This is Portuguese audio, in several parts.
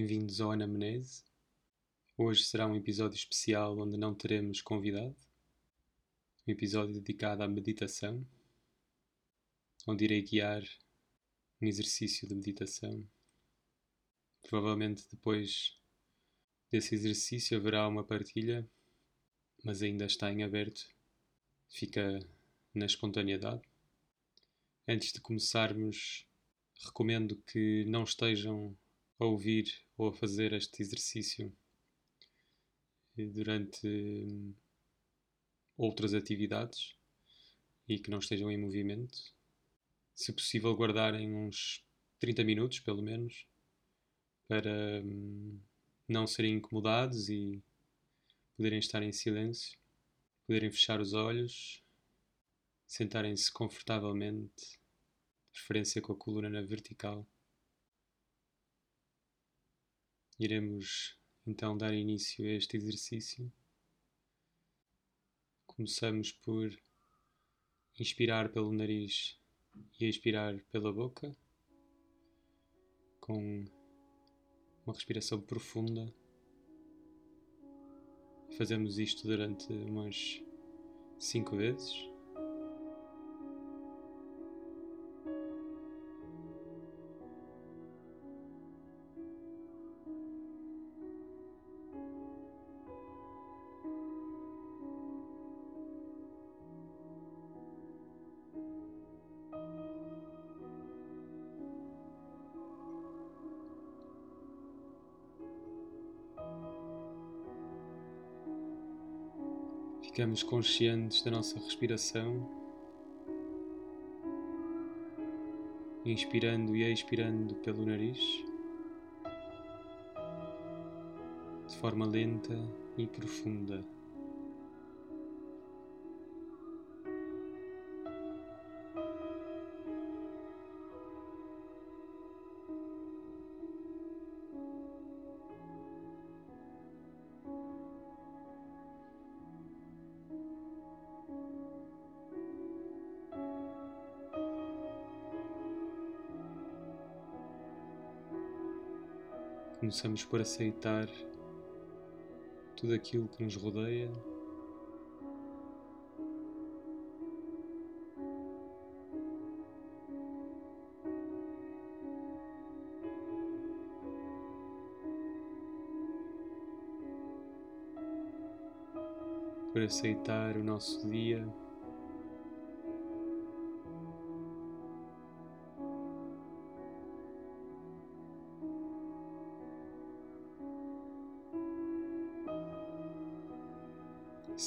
Bem-vindos ao Anamnese. Hoje será um episódio especial onde não teremos convidado, um episódio dedicado à meditação, onde irei guiar um exercício de meditação. Provavelmente depois desse exercício haverá uma partilha, mas ainda está em aberto, fica na espontaneidade. Antes de começarmos, recomendo que não estejam a ouvir ou a fazer este exercício durante hum, outras atividades e que não estejam em movimento. Se possível, guardarem uns 30 minutos, pelo menos, para hum, não serem incomodados e poderem estar em silêncio, poderem fechar os olhos, sentarem-se confortavelmente, preferência com a coluna na vertical. Iremos então dar início a este exercício. Começamos por inspirar pelo nariz e expirar pela boca, com uma respiração profunda. Fazemos isto durante umas cinco vezes. Ficamos conscientes da nossa respiração, inspirando e expirando pelo nariz, de forma lenta e profunda. Começamos por aceitar tudo aquilo que nos rodeia. Por aceitar o nosso dia.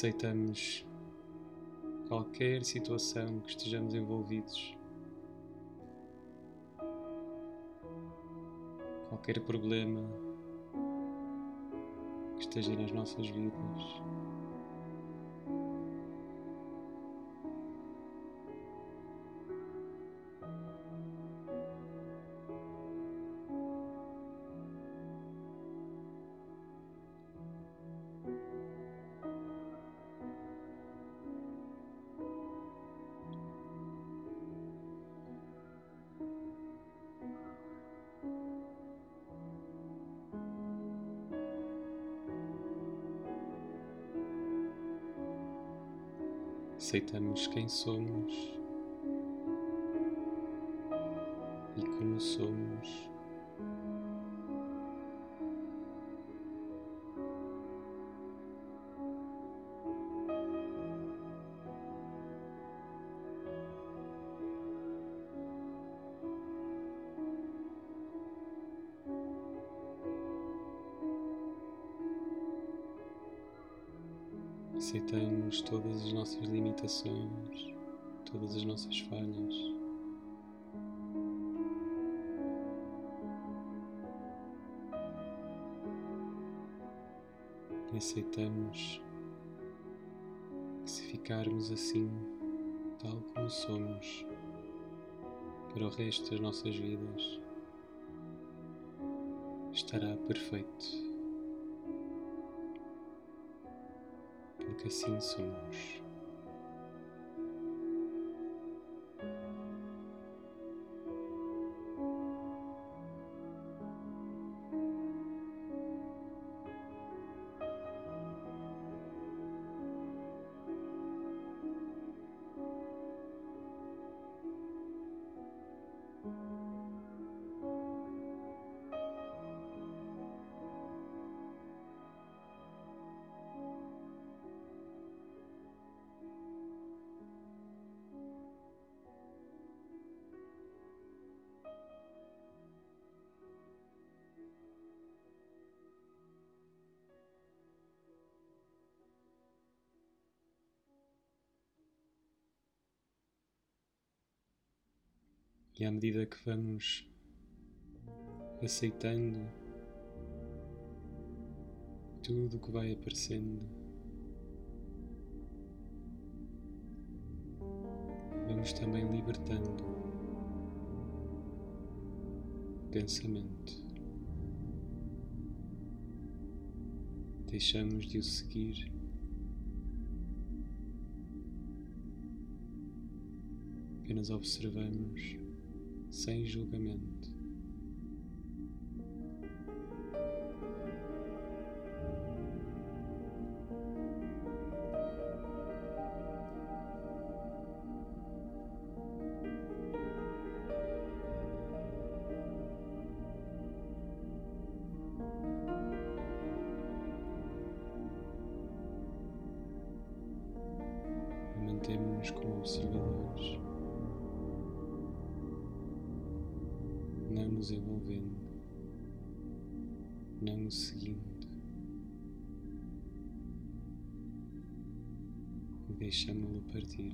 Aceitamos qualquer situação que estejamos envolvidos, qualquer problema que esteja nas nossas vidas. Aceitamos quem somos todas as nossas limitações, todas as nossas falhas. E aceitamos que se ficarmos assim, tal como somos, para o resto das nossas vidas, estará perfeito. Porque assim somos. E à medida que vamos aceitando tudo que vai aparecendo, vamos também libertando pensamento. Deixamos de o seguir. Apenas observamos sem julgamento. Deixamos-lo partir.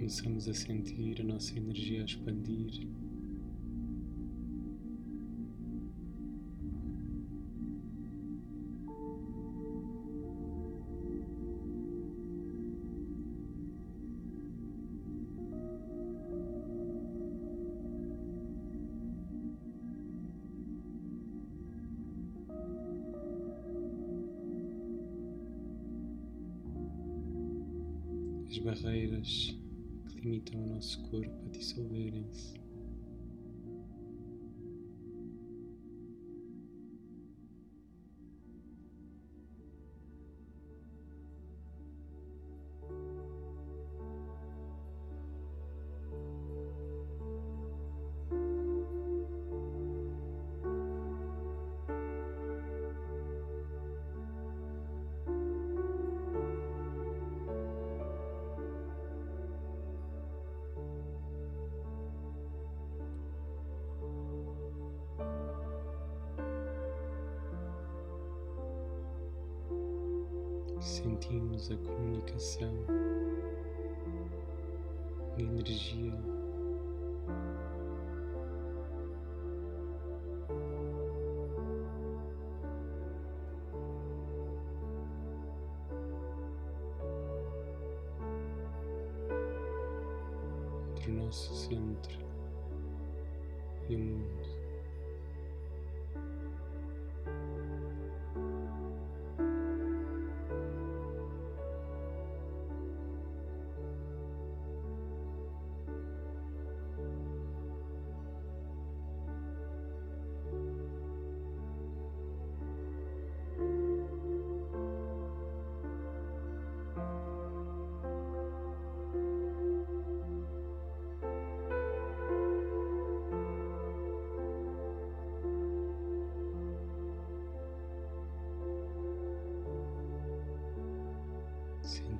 Começamos a sentir a nossa energia a expandir. As barreiras limitam o nosso corpo a dissolverem-se.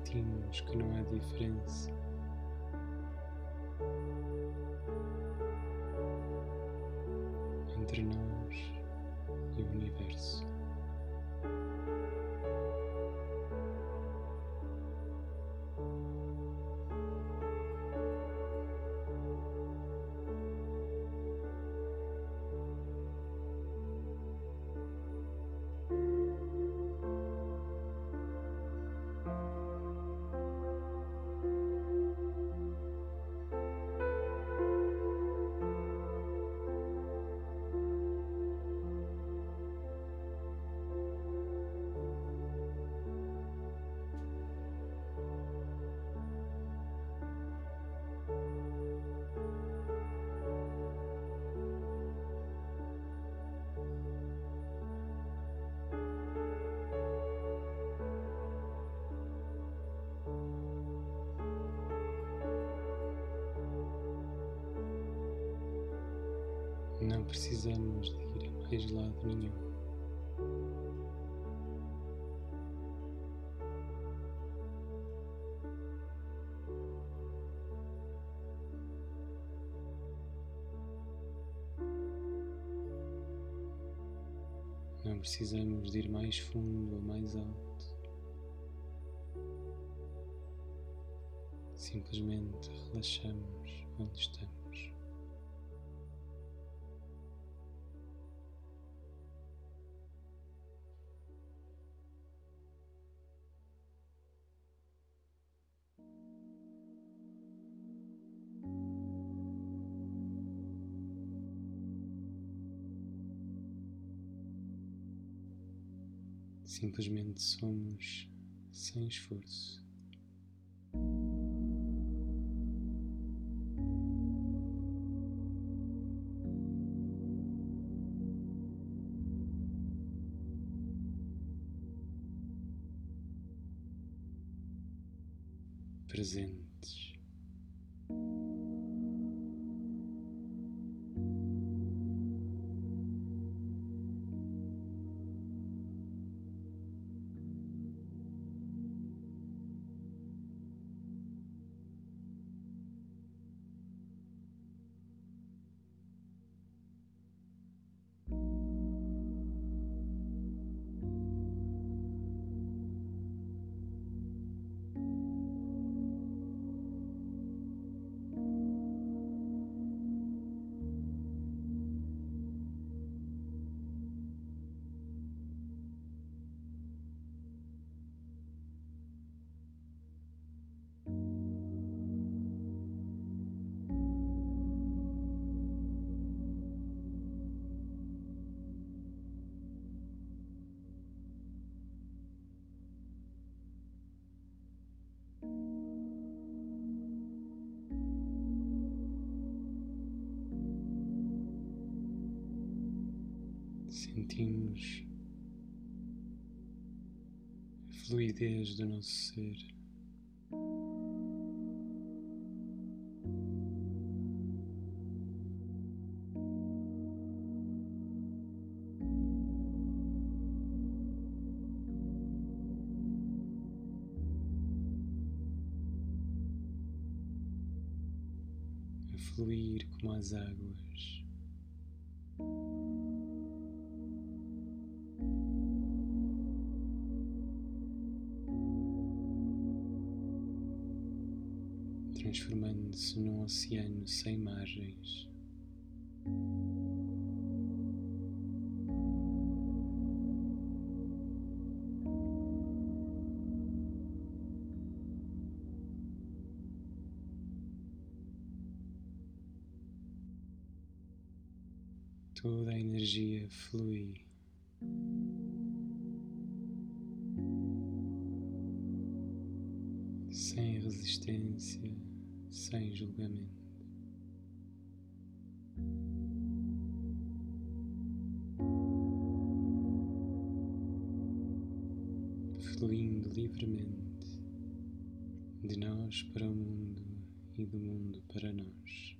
Sentimos que não há diferença. Precisamos de ir a mais lado nenhum. Não precisamos de ir mais fundo ou mais alto. Simplesmente relaxamos onde estamos. Simplesmente somos sem esforço. Presentes. Sentimos a fluidez do nosso ser. Fluir como as águas. Oceano sem margens. Toda a energia flui. Sem resistência sem julgamento. Livremente de nós para o mundo e do mundo para nós.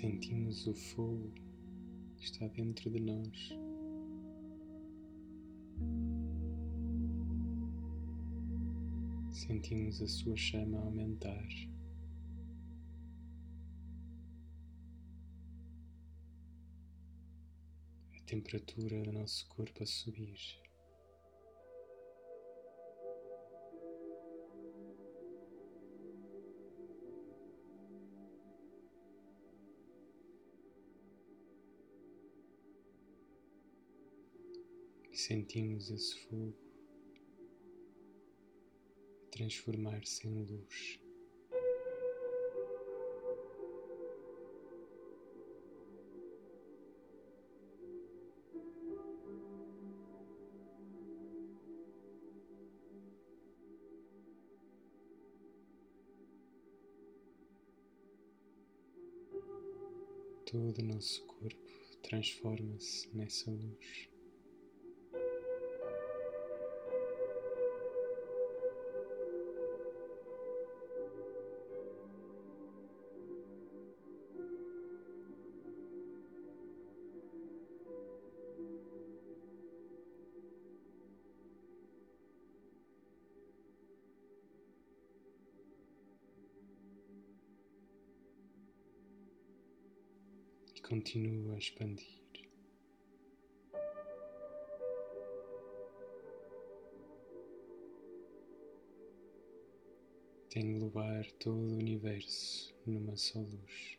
Sentimos o fogo que está dentro de nós. Sentimos a sua chama aumentar. A temperatura do nosso corpo a subir. Sentimos esse fogo transformar-se em luz. Todo o nosso corpo transforma-se nessa luz. Continua a expandir. Englobar todo o universo numa só luz.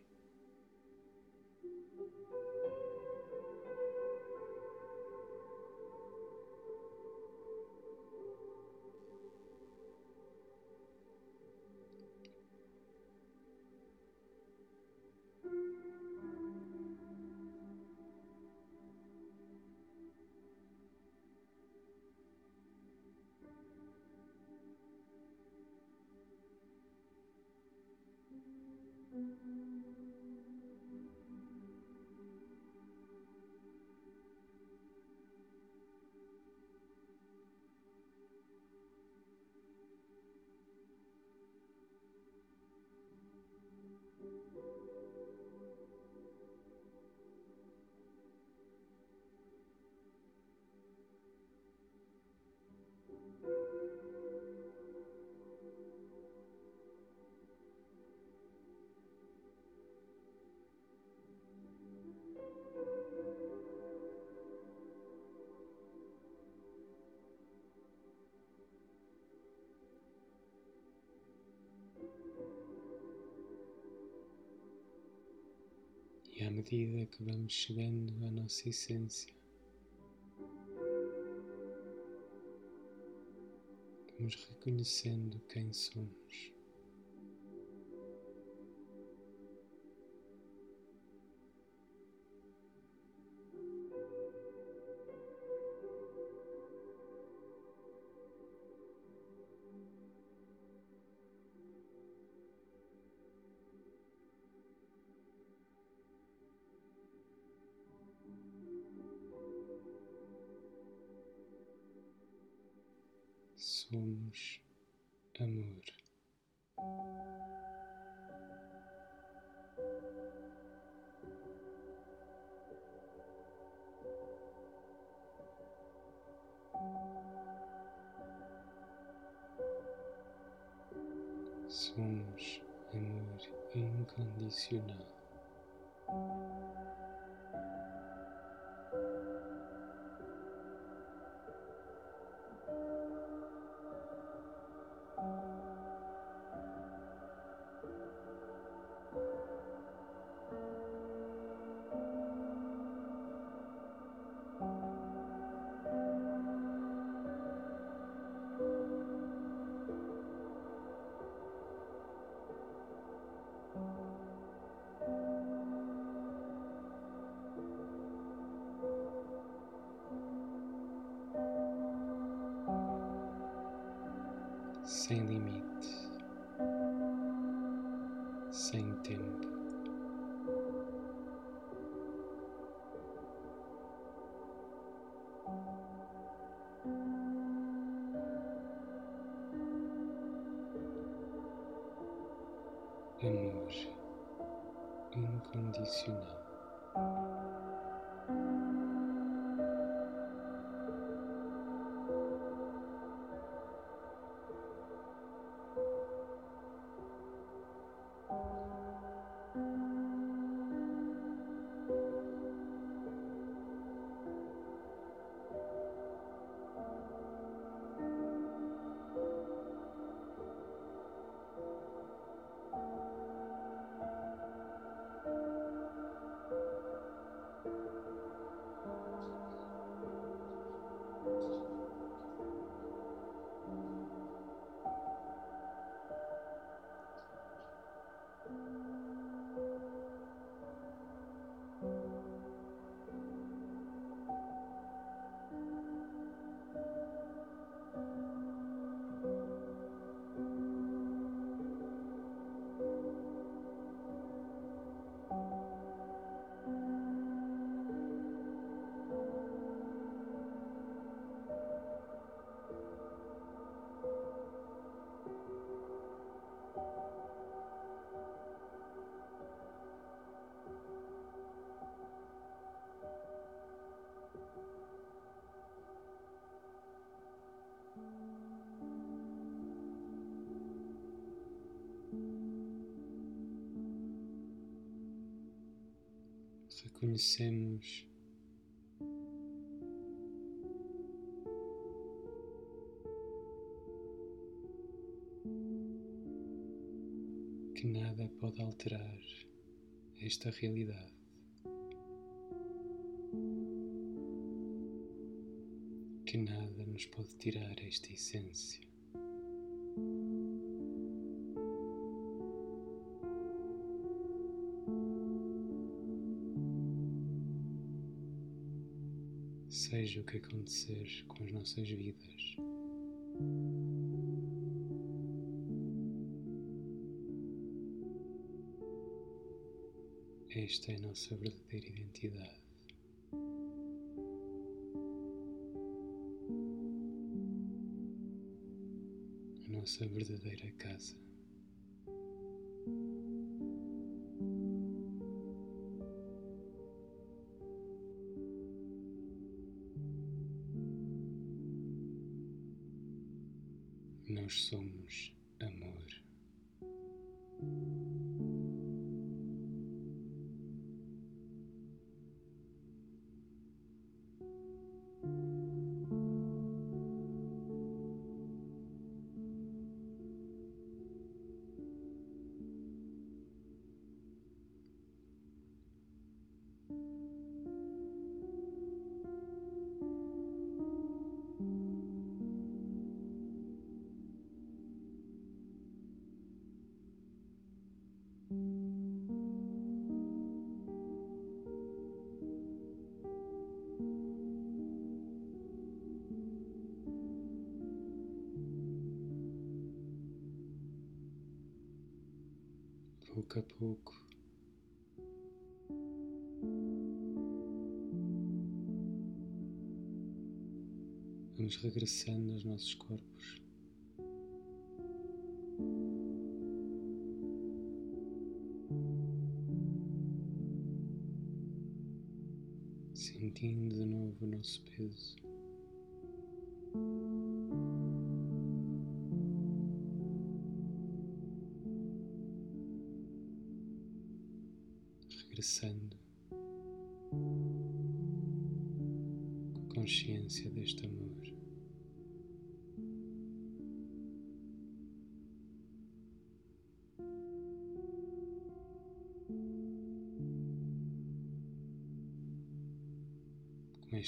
À medida que vamos chegando à nossa essência, vamos reconhecendo quem somos. Sem limite, sem tempo. Amor incondicional. Reconhecemos que nada pode alterar esta realidade. Que nada nos pode tirar esta essência. Seja o que acontecer com as nossas vidas. Esta é a nossa verdadeira identidade. A nossa verdadeira casa. Pouco a pouco. Vamos regressando aos nossos corpos. Sentindo de novo o nosso peso.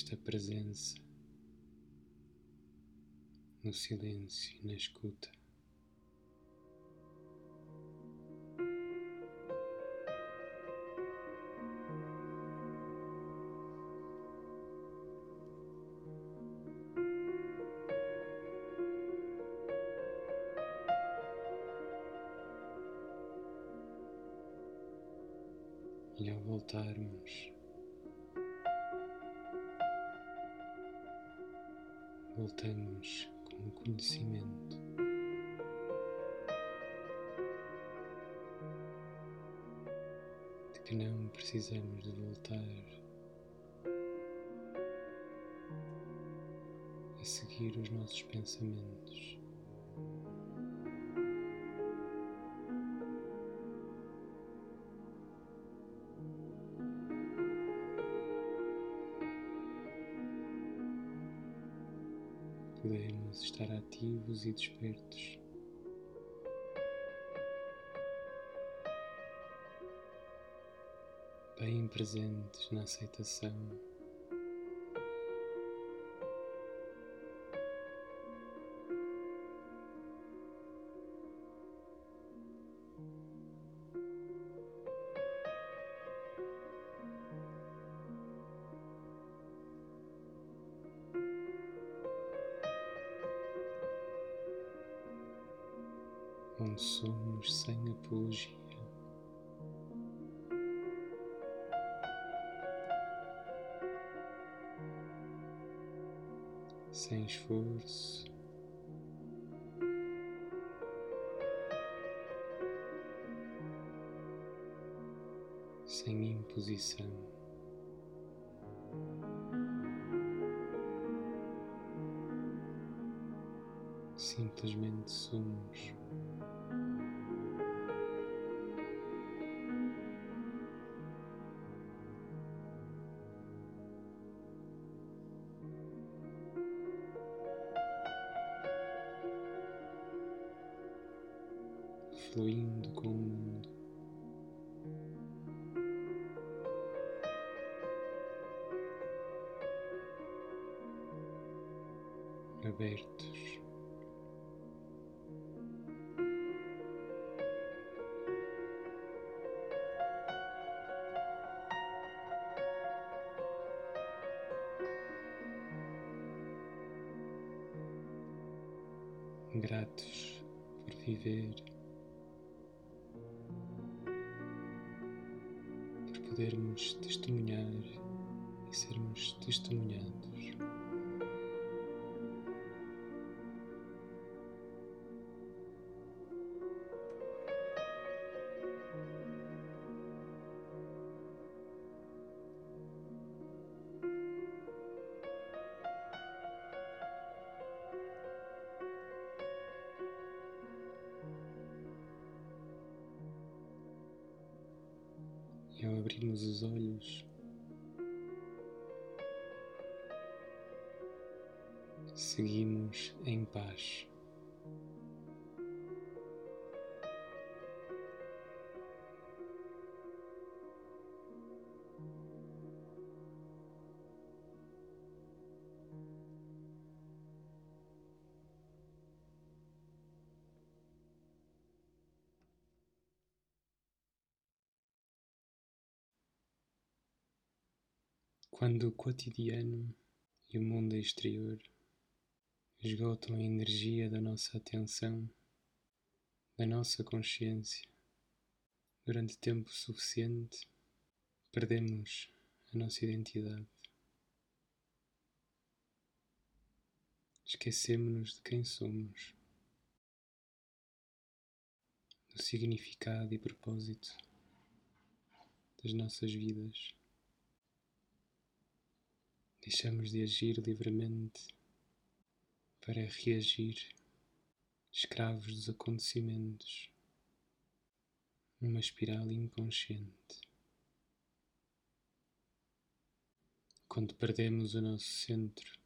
Esta presença no silêncio e na escuta. E ao voltarmos, voltamos com o conhecimento de que não precisamos de voltar a seguir os nossos pensamentos. Ativos e despertos. Bem presentes na aceitação apologia. Sem esforço, sem imposição. Simplesmente somos. Gratos por viver. podermos testemunhar E ao abrirmos os olhos, seguimos em paz. Quando o cotidiano e o mundo exterior esgotam a energia da nossa atenção, da nossa consciência, durante tempo suficiente, perdemos a nossa identidade. Esquecemos-nos de quem somos, do significado e propósito das nossas vidas. Deixamos de agir livremente para reagir, escravos dos acontecimentos, numa espiral inconsciente. Quando perdemos o nosso centro,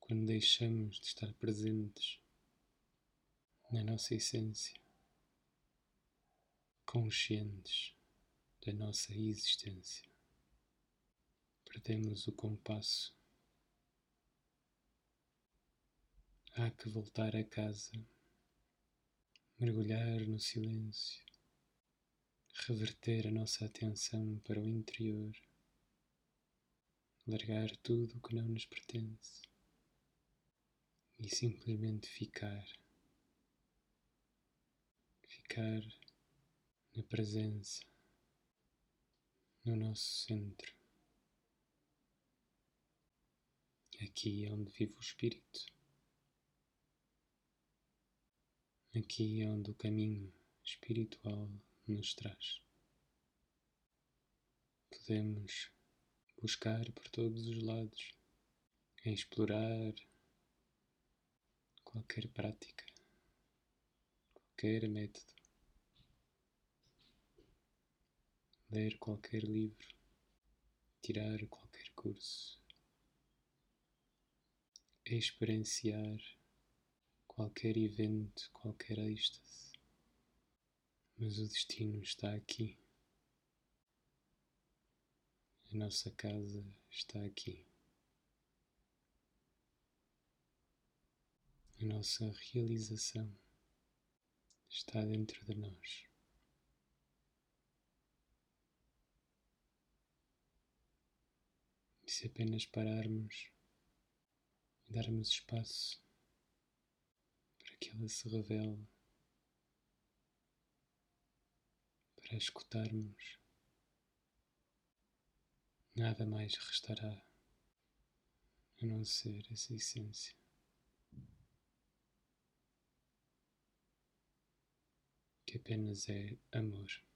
quando deixamos de estar presentes na nossa essência, conscientes da nossa existência perdemos o compasso. Há que voltar a casa, mergulhar no silêncio, reverter a nossa atenção para o interior, largar tudo o que não nos pertence e simplesmente ficar. Ficar na presença, no nosso centro. Aqui é onde vive o Espírito. Aqui é onde o caminho espiritual nos traz. podemos buscar por todos os lados, explorar qualquer prática, qualquer método, ler qualquer livro, tirar qualquer curso, experienciar qualquer evento, qualquer êxtase. Mas o destino está aqui. A nossa casa está aqui. A nossa realização está dentro de nós. E se apenas pararmos darmos espaço para que ela se revele, para escutarmos nada mais restará a não ser essa essência. Que apenas é amor.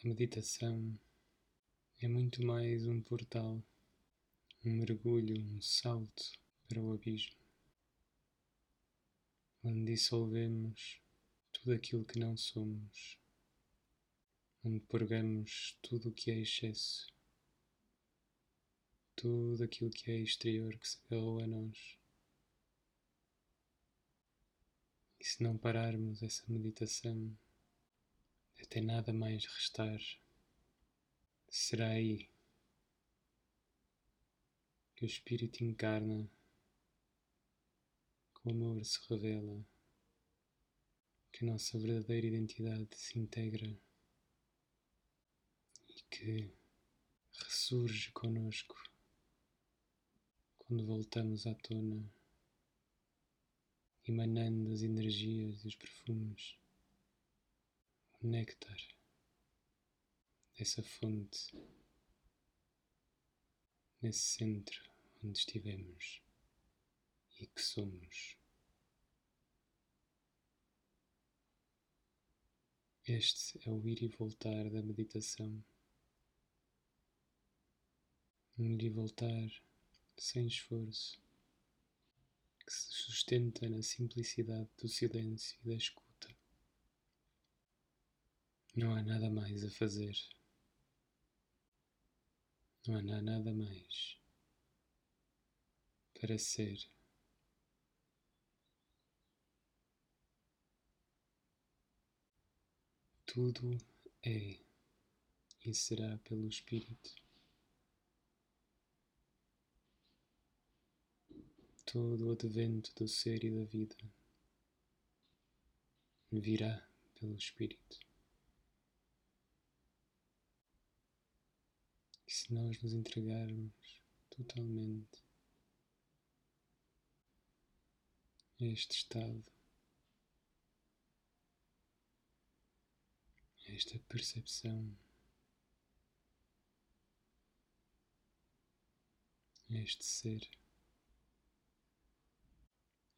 A meditação é muito mais um portal, um mergulho, um salto para o abismo, onde dissolvemos tudo aquilo que não somos, onde purgamos tudo o que é excesso, tudo aquilo que é exterior que se agarrou a nós. E se não pararmos essa meditação, até nada mais restar, será aí que o Espírito encarna, que o amor se revela que a nossa verdadeira identidade se integra e que ressurge conosco quando voltamos à tona, emanando as energias e os perfumes, o néctar dessa fonte, nesse centro onde estivemos e que somos. Este é o ir e voltar da meditação. Um ir e voltar sem esforço, que se sustenta na simplicidade do silêncio e da escuta. Não há nada mais a fazer. Não há nada mais para ser. Tudo é e será pelo Espírito. Todo o advento do ser e da vida virá pelo Espírito. E se nós nos entregarmos totalmente a este estado, esta percepção, este ser,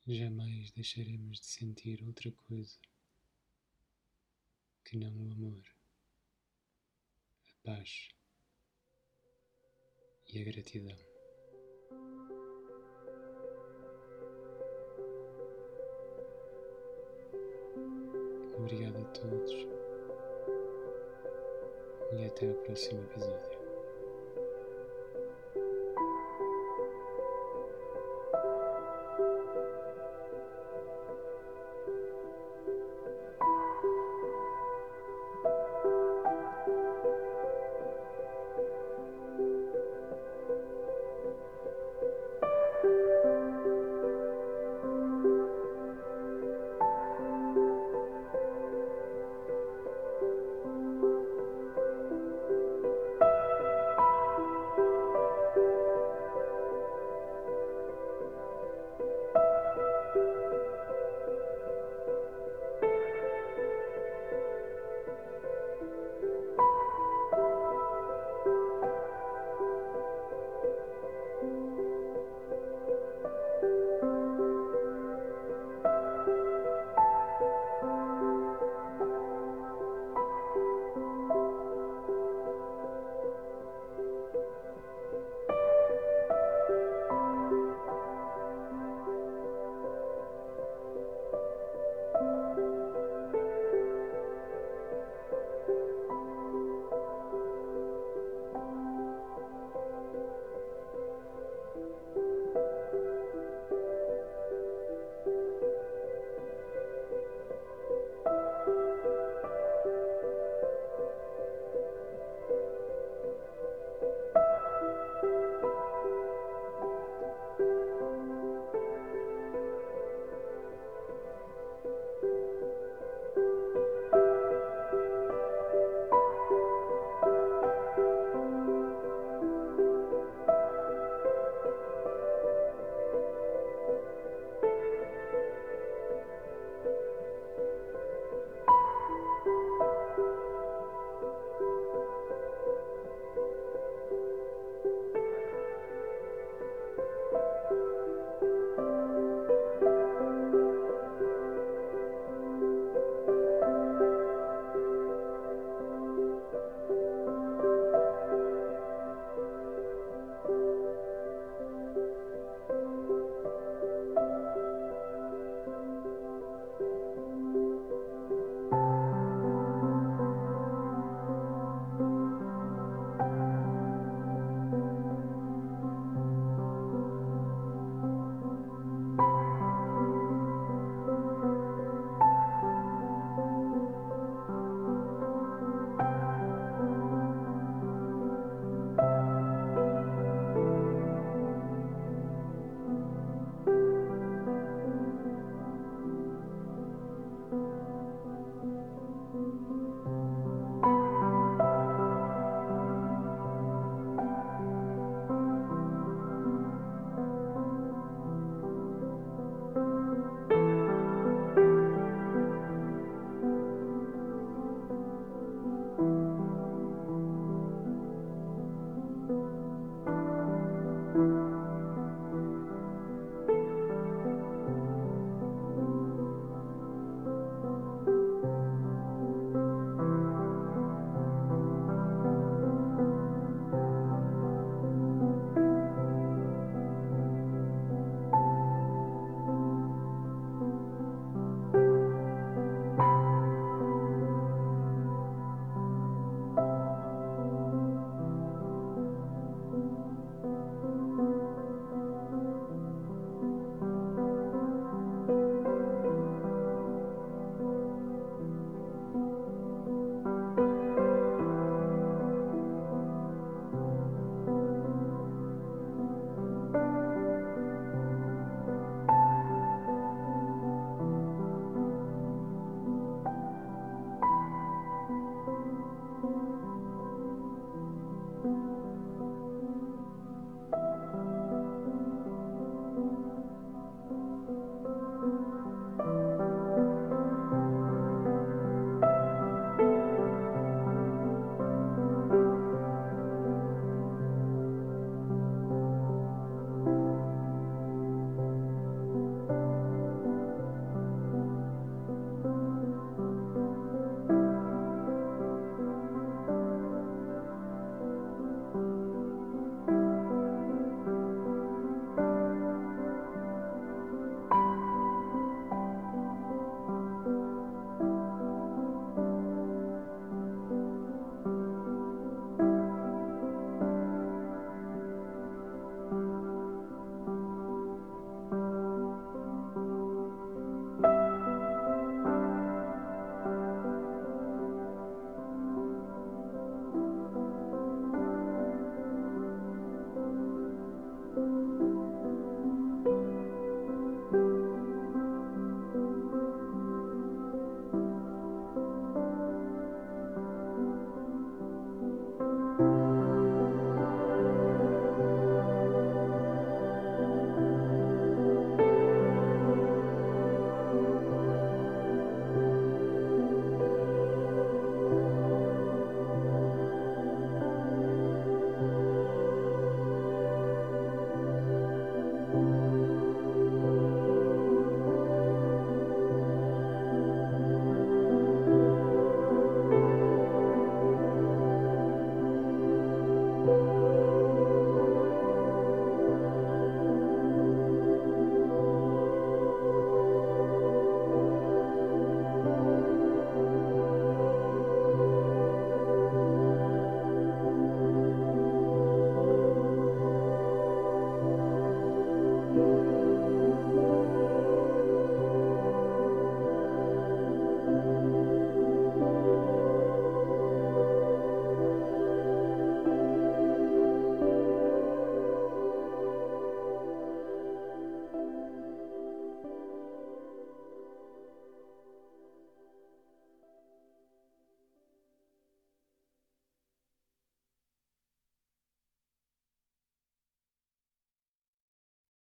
jamais deixaremos de sentir outra coisa que não o amor, a paz e a gratidão. Obrigado a todos e até o próximo episódio.